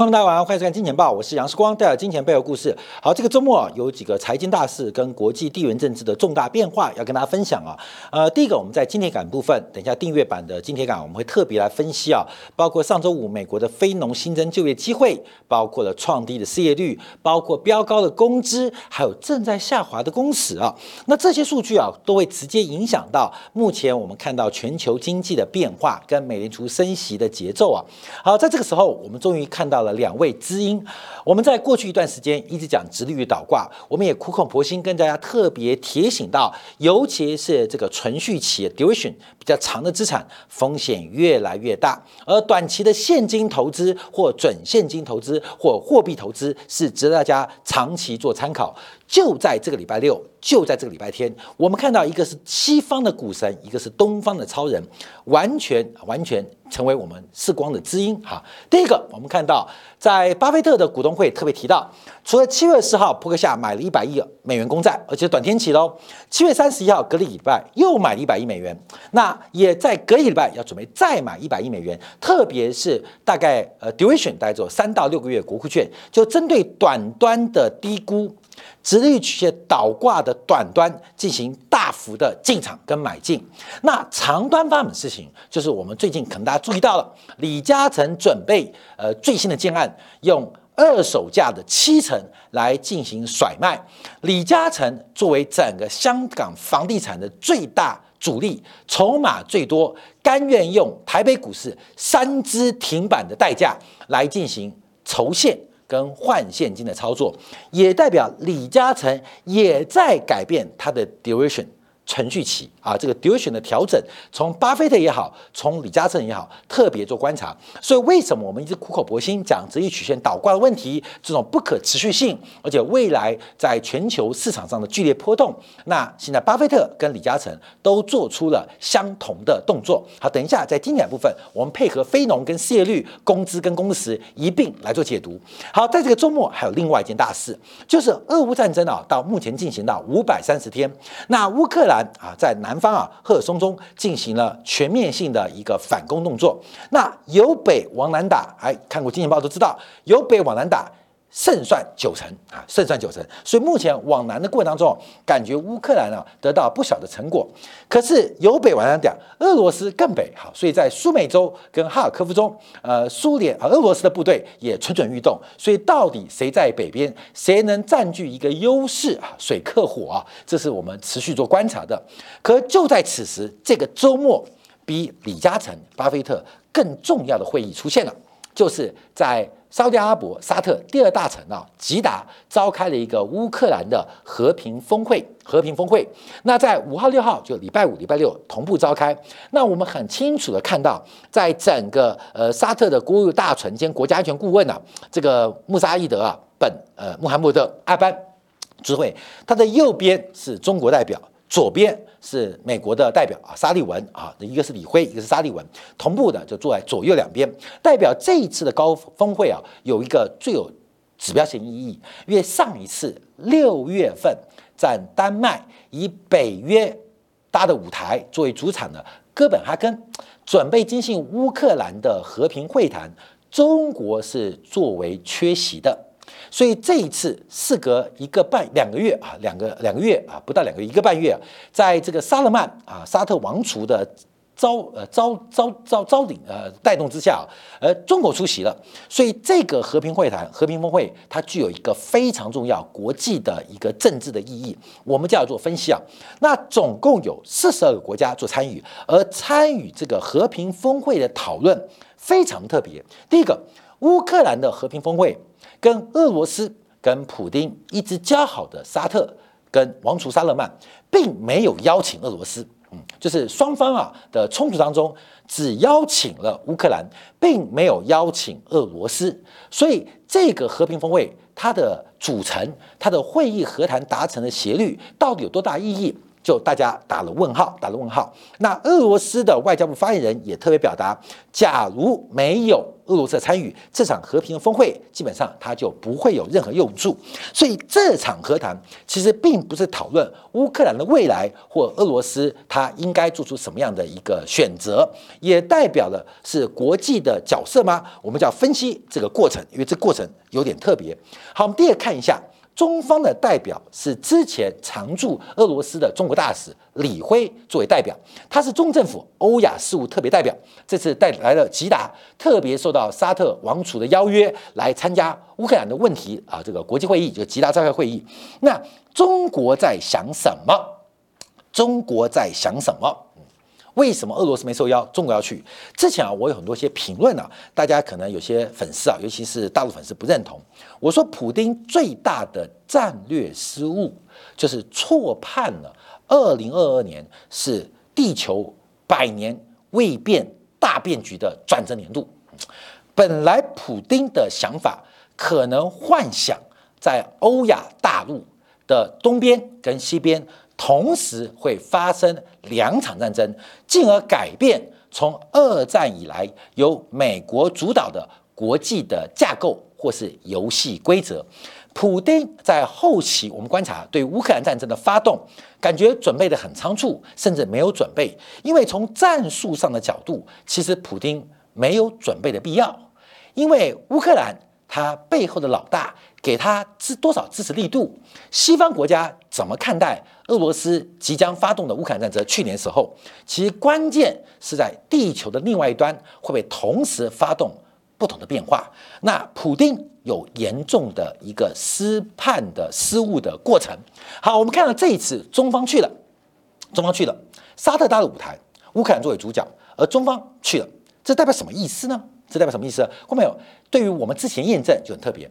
欢迎大家晚上欢迎收看《金钱报》，我是杨世光，带来金钱背后故事。好，这个周末啊，有几个财经大事跟国际地缘政治的重大变化要跟大家分享啊。呃，第一个，我们在金铁杆部分，等一下订阅版的金铁杆，我们会特别来分析啊，包括上周五美国的非农新增就业机会，包括了创低的失业率，包括飙高的工资，还有正在下滑的工时啊。那这些数据啊，都会直接影响到目前我们看到全球经济的变化跟美联储升息的节奏啊。好，在这个时候，我们终于看到了。两位知音，我们在过去一段时间一直讲直立率倒挂，我们也苦口婆心跟大家特别提醒到，尤其是这个存续企业 duration 比较长的资产，风险越来越大，而短期的现金投资或准现金投资或货币投资是值得大家长期做参考。就在这个礼拜六，就在这个礼拜天，我们看到一个是西方的股神，一个是东方的超人，完全完全成为我们视光的知音哈。第一个，我们看到在巴菲特的股东会特别提到，除了七月四号扑克夏买了一百亿美元公债，而且短天期喽，七月三十一号隔了礼拜又买了一百亿美元，那也在隔一礼拜要准备再买一百亿美元，特别是大概呃 duration 大概做三到六个月国库券，就针对短端的低估。直立曲线倒挂的短端进行大幅的进场跟买进，那长端发生的事情，就是我们最近可能大家注意到了，李嘉诚准备呃最新的建案，用二手价的七成来进行甩卖。李嘉诚作为整个香港房地产的最大主力，筹码最多，甘愿用台北股市三只停板的代价来进行筹现。跟换现金的操作，也代表李嘉诚也在改变他的 duration 程序期。啊，这个 duration 的调整，从巴菲特也好，从李嘉诚也好，特别做观察。所以为什么我们一直苦口婆心讲直业曲线倒挂的问题，这种不可持续性，而且未来在全球市场上的剧烈波动？那现在巴菲特跟李嘉诚都做出了相同的动作。好，等一下在经典部分，我们配合非农跟失业率、工资跟工时一并来做解读。好，在这个周末还有另外一件大事，就是俄乌战争啊，到目前进行到五百三十天，那乌克兰啊在南。方啊，赫尔松中进行了全面性的一个反攻动作。那由北往南打，哎，看过《经济报》都知道，由北往南打胜算九成啊，胜算九成。所以目前往南的过程当中，感觉乌克兰啊得到不小的成果。可是由北往南讲，俄罗斯更北好，所以在苏美洲跟哈尔科夫中，呃，苏联啊，俄罗斯的部队也蠢蠢欲动。所以到底谁在北边，谁能占据一个优势啊？水克火啊，这是我们持续做观察的。可就在此时，这个周末，比李嘉诚、巴菲特更重要的会议出现了，就是在。沙特阿拉伯、沙特第二大城啊，吉达召开了一个乌克兰的和平峰会。和平峰会，那在五号、六号就礼拜五、礼拜六同步召开。那我们很清楚的看到，在整个呃沙特的国务大臣兼国家安全顾问啊，这个穆沙伊德啊，本呃穆罕默德阿班主会，他的右边是中国代表。左边是美国的代表啊，沙利文啊，一个是李辉，一个是沙利文，同步的就坐在左右两边，代表这一次的高峰会啊，有一个最有指标性意义，因为上一次六月份在丹麦以北约搭的舞台作为主场的哥本哈根，准备进行乌克兰的和平会谈，中国是作为缺席的。所以这一次事隔一个半两个月啊，两个两个月啊，不到两个一个半月，在这个萨勒曼啊沙特王储的招呃招招招招领呃带动之下，呃中国出席了。所以这个和平会谈和平峰会，它具有一个非常重要国际的一个政治的意义。我们就要做分析啊。那总共有四十二个国家做参与，而参与这个和平峰会的讨论非常特别。第一个，乌克兰的和平峰会。跟俄罗斯、跟普京一直交好的沙特跟王储沙勒曼，并没有邀请俄罗斯，嗯，就是双方啊的冲突当中，只邀请了乌克兰，并没有邀请俄罗斯，所以这个和平峰会它的组成、它的会议和谈达成的协率到底有多大意义？就大家打了问号，打了问号。那俄罗斯的外交部发言人也特别表达，假如没有俄罗斯参与这场和平的峰会，基本上它就不会有任何用处。所以这场和谈其实并不是讨论乌克兰的未来或俄罗斯它应该做出什么样的一个选择，也代表的是国际的角色吗？我们就要分析这个过程，因为这过程有点特别。好，我们第二看一下。中方的代表是之前常驻俄罗斯的中国大使李辉作为代表，他是中政府欧亚事务特别代表，这次带来了吉达，特别受到沙特王储的邀约来参加乌克兰的问题啊，这个国际会议就吉达召开会议。那中国在想什么？中国在想什么？为什么俄罗斯没受邀，中国要去？之前啊，我有很多些评论啊，大家可能有些粉丝啊，尤其是大陆粉丝不认同。我说，普京最大的战略失误就是错判了二零二二年是地球百年未变大变局的转折年度。本来普京的想法可能幻想在欧亚大陆的东边跟西边。同时会发生两场战争，进而改变从二战以来由美国主导的国际的架构或是游戏规则。普京在后期，我们观察对乌克兰战争的发动，感觉准备的很仓促，甚至没有准备。因为从战术上的角度，其实普京没有准备的必要，因为乌克兰他背后的老大。给他支多少支持力度？西方国家怎么看待俄罗斯即将发动的乌克兰战争？去年时候，其关键是在地球的另外一端会不会同时发动不同的变化？那普京有严重的一个失判的失误的过程。好，我们看到这一次中方去了，中方去了沙特搭的舞台，乌克兰作为主角，而中方去了，这代表什么意思呢？这代表什么意思？看到没有？对于我们之前验证就很特别。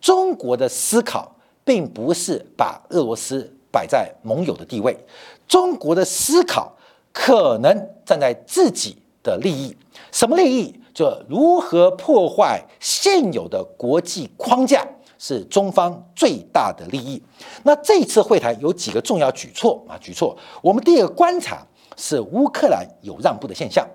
中国的思考并不是把俄罗斯摆在盟友的地位，中国的思考可能站在自己的利益。什么利益？就如何破坏现有的国际框架，是中方最大的利益。那这次会谈有几个重要举措啊？举措，我们第一个观察是乌克兰有让步的现象，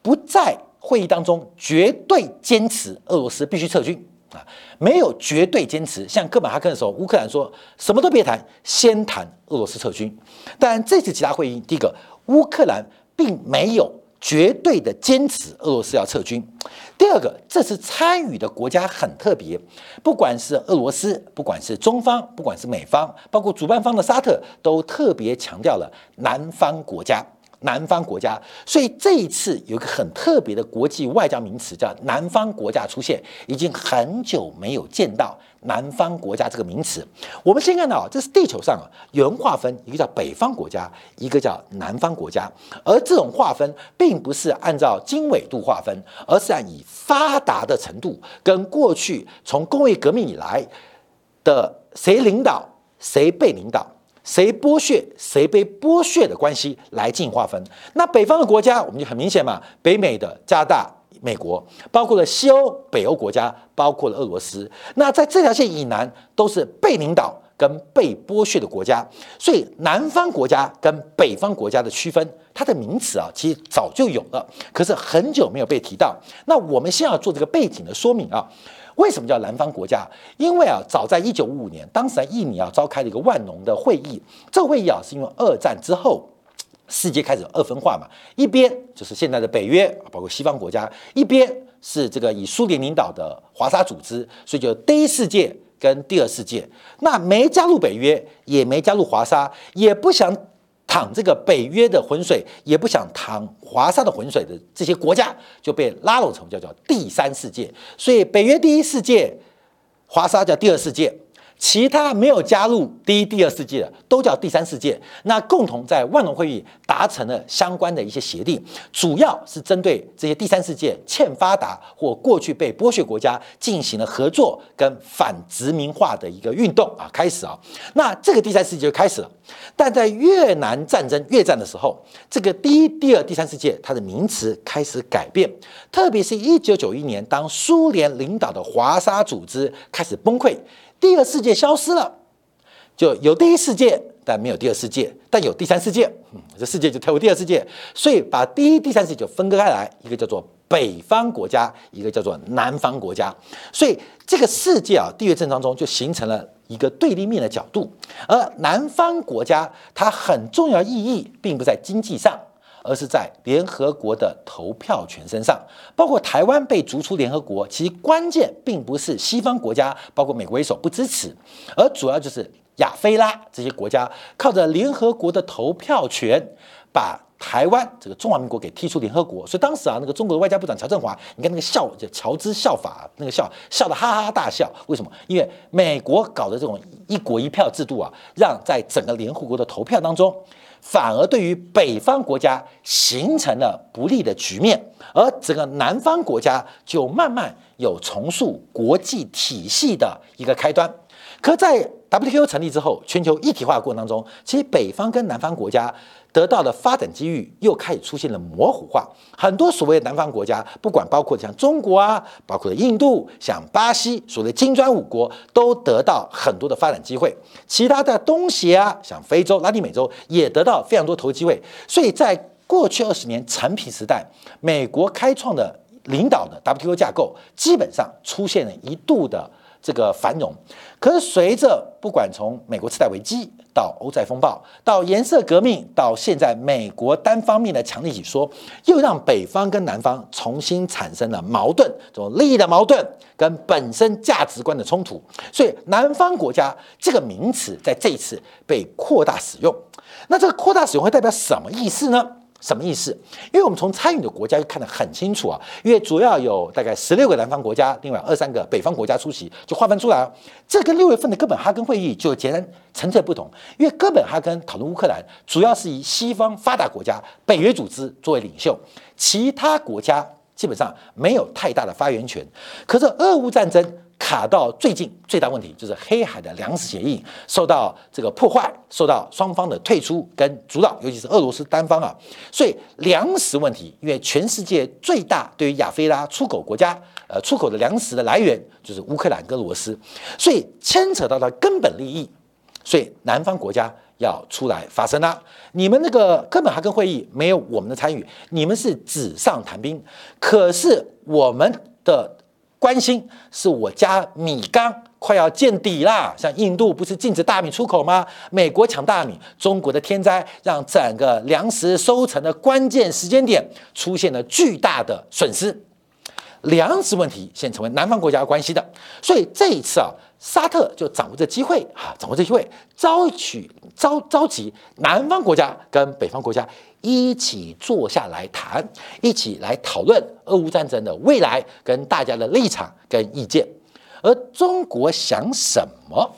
不在会议当中绝对坚持俄罗斯必须撤军。啊，没有绝对坚持。像哥本哈根的时候，乌克兰说什么都别谈，先谈俄罗斯撤军。但这次其他会议，第一个，乌克兰并没有绝对的坚持俄罗斯要撤军。第二个，这次参与的国家很特别，不管是俄罗斯，不管是中方，不管是美方，包括主办方的沙特，都特别强调了南方国家。南方国家，所以这一次有一个很特别的国际外交名词，叫“南方国家”出现，已经很久没有见到“南方国家”这个名词。我们先看到，这是地球上啊有人划分，一个叫北方国家，一个叫南方国家。而这种划分并不是按照经纬度划分，而是按以发达的程度跟过去从工业革命以来的谁领导谁被领导。谁剥削谁被剥削的关系来进行划分。那北方的国家，我们就很明显嘛，北美的加拿大、美国，包括了西欧、北欧国家，包括了俄罗斯。那在这条线以南，都是被领导跟被剥削的国家。所以南方国家跟北方国家的区分，它的名词啊，其实早就有了，可是很久没有被提到。那我们先要做这个背景的说明啊。为什么叫南方国家？因为啊，早在一九五五年，当时在印尼啊召开了一个万隆的会议。这会议啊，是因为二战之后，世界开始二分化嘛，一边就是现在的北约，包括西方国家；一边是这个以苏联领导的华沙组织，所以就第一世界跟第二世界。那没加入北约，也没加入华沙，也不想。淌这个北约的浑水，也不想淌华沙的浑水的这些国家，就被拉拢成叫叫第三世界。所以北约第一世界，华沙叫第二世界。其他没有加入第一、第二世界的，都叫第三世界。那共同在万隆会议达成了相关的一些协定，主要是针对这些第三世界欠发达或过去被剥削国家进行了合作跟反殖民化的一个运动啊，开始啊。那这个第三世界就开始了。但在越南战争越战的时候，这个第一、第二、第三世界它的名词开始改变，特别是一九九一年，当苏联领导的华沙组织开始崩溃。第二世界消失了，就有第一世界，但没有第二世界，但有第三世界。嗯，这世界就跳过第二世界，所以把第一、第三世界就分割开来，一个叫做北方国家，一个叫做南方国家。所以这个世界啊，地缘政当中就形成了一个对立面的角度。而南方国家它很重要意义，并不在经济上。而是在联合国的投票权身上，包括台湾被逐出联合国，其关键并不是西方国家，包括美国为首不支持，而主要就是亚非拉这些国家靠着联合国的投票权，把台湾这个中华民国给踢出联合国。所以当时啊，那个中国的外交部长乔振华，你看那个笑，就乔之笑法，那个笑笑得哈哈大笑。为什么？因为美国搞的这种一国一票制度啊，让在整个联合国的投票当中。反而对于北方国家形成了不利的局面，而整个南方国家就慢慢有重塑国际体系的一个开端。可在 WTO 成立之后，全球一体化过程当中，其实北方跟南方国家。得到的发展机遇又开始出现了模糊化，很多所谓的南方国家，不管包括像中国啊，包括印度、像巴西，所谓金砖五国，都得到很多的发展机会。其他的东协啊，像非洲、拉丁美洲，也得到非常多投资机会。所以在过去二十年陈皮时代，美国开创的领导的 WTO 架构，基本上出现了一度的。这个繁荣，可是随着不管从美国次贷危机到欧债风暴，到颜色革命，到现在美国单方面的强力解说，又让北方跟南方重新产生了矛盾，这种利益的矛盾跟本身价值观的冲突。所以南方国家这个名词在这一次被扩大使用，那这个扩大使用会代表什么意思呢？什么意思？因为我们从参与的国家就看得很清楚啊，因为主要有大概十六个南方国家，另外二三个北方国家出席，就划分出来。这跟六月份的哥本哈根会议就截然层次不同。因为哥本哈根讨论乌克兰，主要是以西方发达国家、北约组织作为领袖，其他国家基本上没有太大的发言权。可是俄乌战争。卡到最近最大问题就是黑海的粮食协议受到这个破坏，受到双方的退出跟主导，尤其是俄罗斯单方啊，所以粮食问题，因为全世界最大对于亚非拉出口国家，呃，出口的粮食的来源就是乌克兰跟俄罗斯，所以牵扯到它根本利益，所以南方国家要出来发声啦。你们那个根本哈根会议没有我们的参与，你们是纸上谈兵，可是我们的。关心是我家米缸快要见底啦，像印度不是禁止大米出口吗？美国抢大米，中国的天灾让整个粮食收成的关键时间点出现了巨大的损失，粮食问题现成为南方国家关系的，所以这一次啊。沙特就掌握这机会啊，掌握这机会，招取召召集南方国家跟北方国家一起坐下来谈，一起来讨论俄乌战争的未来跟大家的立场跟意见。而中国想什么？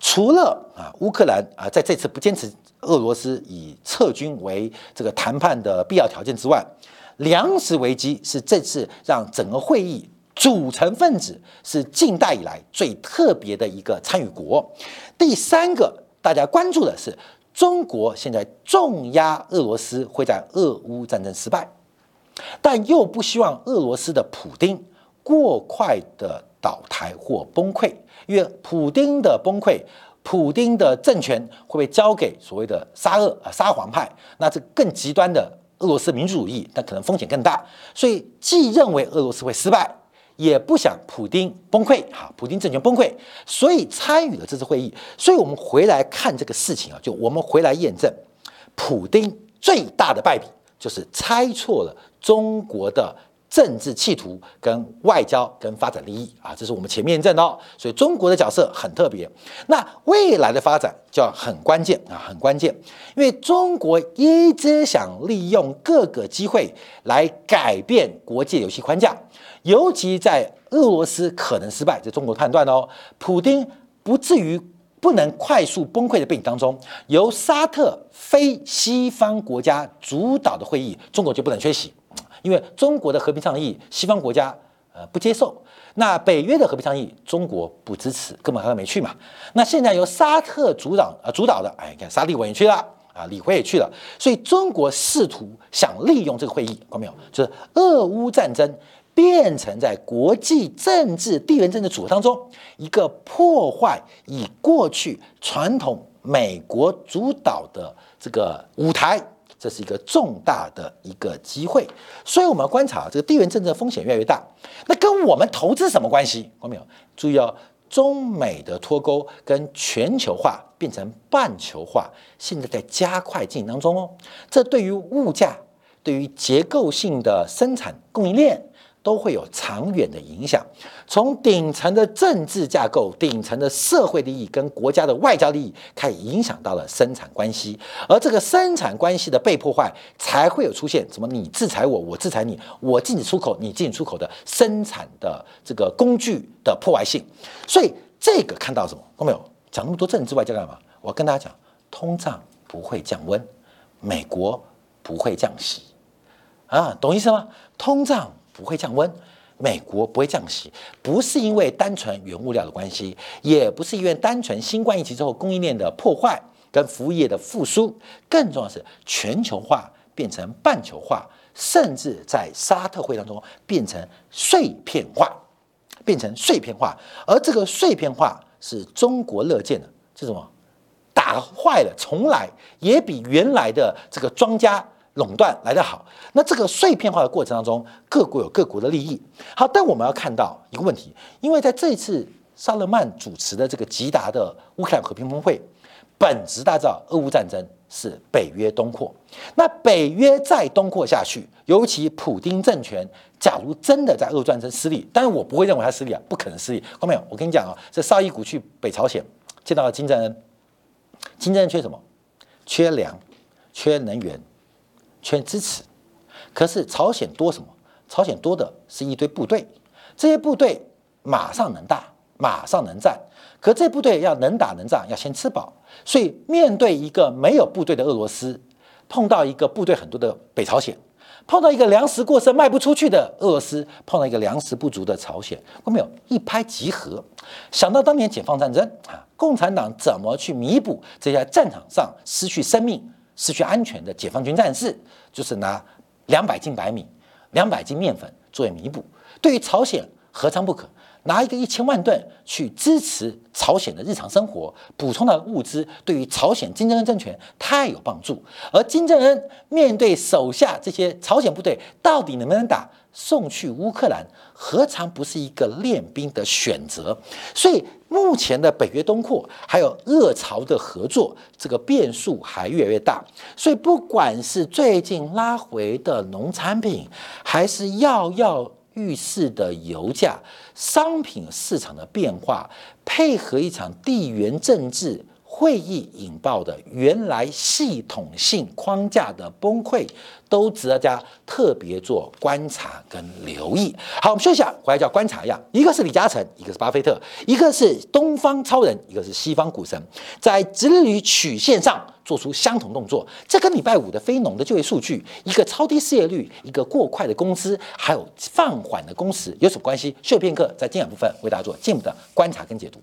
除了啊乌克兰啊在这次不坚持俄罗斯以撤军为这个谈判的必要条件之外，粮食危机是这次让整个会议。组成分子是近代以来最特别的一个参与国。第三个，大家关注的是中国现在重压俄罗斯会在俄乌战争失败，但又不希望俄罗斯的普丁过快的倒台或崩溃，因为普丁的崩溃，普丁的政权会被交给所谓的沙俄啊沙皇派，那这更极端的俄罗斯民主主义，但可能风险更大，所以既认为俄罗斯会失败。也不想普京崩溃，哈，普京政权崩溃，所以参与了这次会议。所以我们回来看这个事情啊，就我们回来验证，普京最大的败笔就是猜错了中国的政治企图、跟外交、跟发展利益啊，这是我们前面验证的哦。所以中国的角色很特别，那未来的发展就要很关键啊，很关键，因为中国一直想利用各个机会来改变国际游戏框架。尤其在俄罗斯可能失败，这中国判断哦，普京不至于不能快速崩溃的背景当中，由沙特非西方国家主导的会议，中国就不能缺席，因为中国的和平倡议，西方国家呃不接受，那北约的和平倡议，中国不支持，根本还没去嘛。那现在由沙特主导呃主导的，哎，你看沙利文也去了啊，李辉也去了，所以中国试图想利用这个会议，看到没有？就是俄乌战争。变成在国际政治、地缘政治组合当中一个破坏以过去传统美国主导的这个舞台，这是一个重大的一个机会。所以我们要观察这个地缘政治风险越来越大，那跟我们投资什么关系？看到没有？注意哦，中美的脱钩跟全球化变成半球化，现在在加快进行当中哦。这对于物价，对于结构性的生产供应链。都会有长远的影响，从顶层的政治架构、顶层的社会利益跟国家的外交利益，开始影响到了生产关系，而这个生产关系的被破坏，才会有出现什么你制裁我，我制裁你，我禁止出口，你禁止出口的生产的这个工具的破坏性。所以这个看到什么？看到没有？讲那么多政治外交干嘛？我跟大家讲，通胀不会降温，美国不会降息，啊，懂意思吗？通胀。不会降温，美国不会降息，不是因为单纯原物料的关系，也不是因为单纯新冠疫情之后供应链的破坏跟服务业的复苏，更重要的是全球化变成半球化，甚至在沙特会当中变成碎片化，变成碎片化，而这个碎片化是中国乐见的，是什么？打坏了重来，也比原来的这个庄家。垄断来得好，那这个碎片化的过程当中，各国有各国的利益。好，但我们要看到一个问题，因为在这一次萨勒曼主持的这个吉达的乌克兰和平峰会，本质大造俄乌战争是北约东扩。那北约再东扩下去，尤其普丁政权，假如真的在俄乌战争失利，当然我不会认为他失利啊，不可能失利。后面我跟你讲啊，这绍伊古去北朝鲜见到了金正恩，金正恩缺什么？缺粮，缺能源。全支持，可是朝鲜多什么？朝鲜多的是一堆部队，这些部队马上能打，马上能战。可这部队要能打能战，要先吃饱。所以面对一个没有部队的俄罗斯，碰到一个部队很多的北朝鲜，碰到一个粮食过剩卖不出去的俄罗斯，碰到一个粮食不足的朝鲜，有没有一拍即合？想到当年解放战争啊，共产党怎么去弥补这些战场上失去生命？失去安全的解放军战士，就是拿两百斤白米、两百斤面粉作为弥补。对于朝鲜，何尝不可？拿一个一千万吨去支持朝鲜的日常生活，补充的物资，对于朝鲜金正恩政权太有帮助。而金正恩面对手下这些朝鲜部队，到底能不能打？送去乌克兰，何尝不是一个练兵的选择？所以目前的北约东扩，还有俄朝的合作，这个变数还越来越大。所以不管是最近拉回的农产品，还是跃跃欲试的油价，商品市场的变化，配合一场地缘政治。会议引爆的原来系统性框架的崩溃，都值得大家特别做观察跟留意。好，我们休息下，回来叫观察一样，一个是李嘉诚，一个是巴菲特，一个是东方超人，一个是西方股神，在直率曲线上做出相同动作。这跟礼拜五的非农的就业数据，一个超低失业率，一个过快的工资，还有放缓的工时有什么关系？休片刻，在今晚部分为大家做进一步的观察跟解读。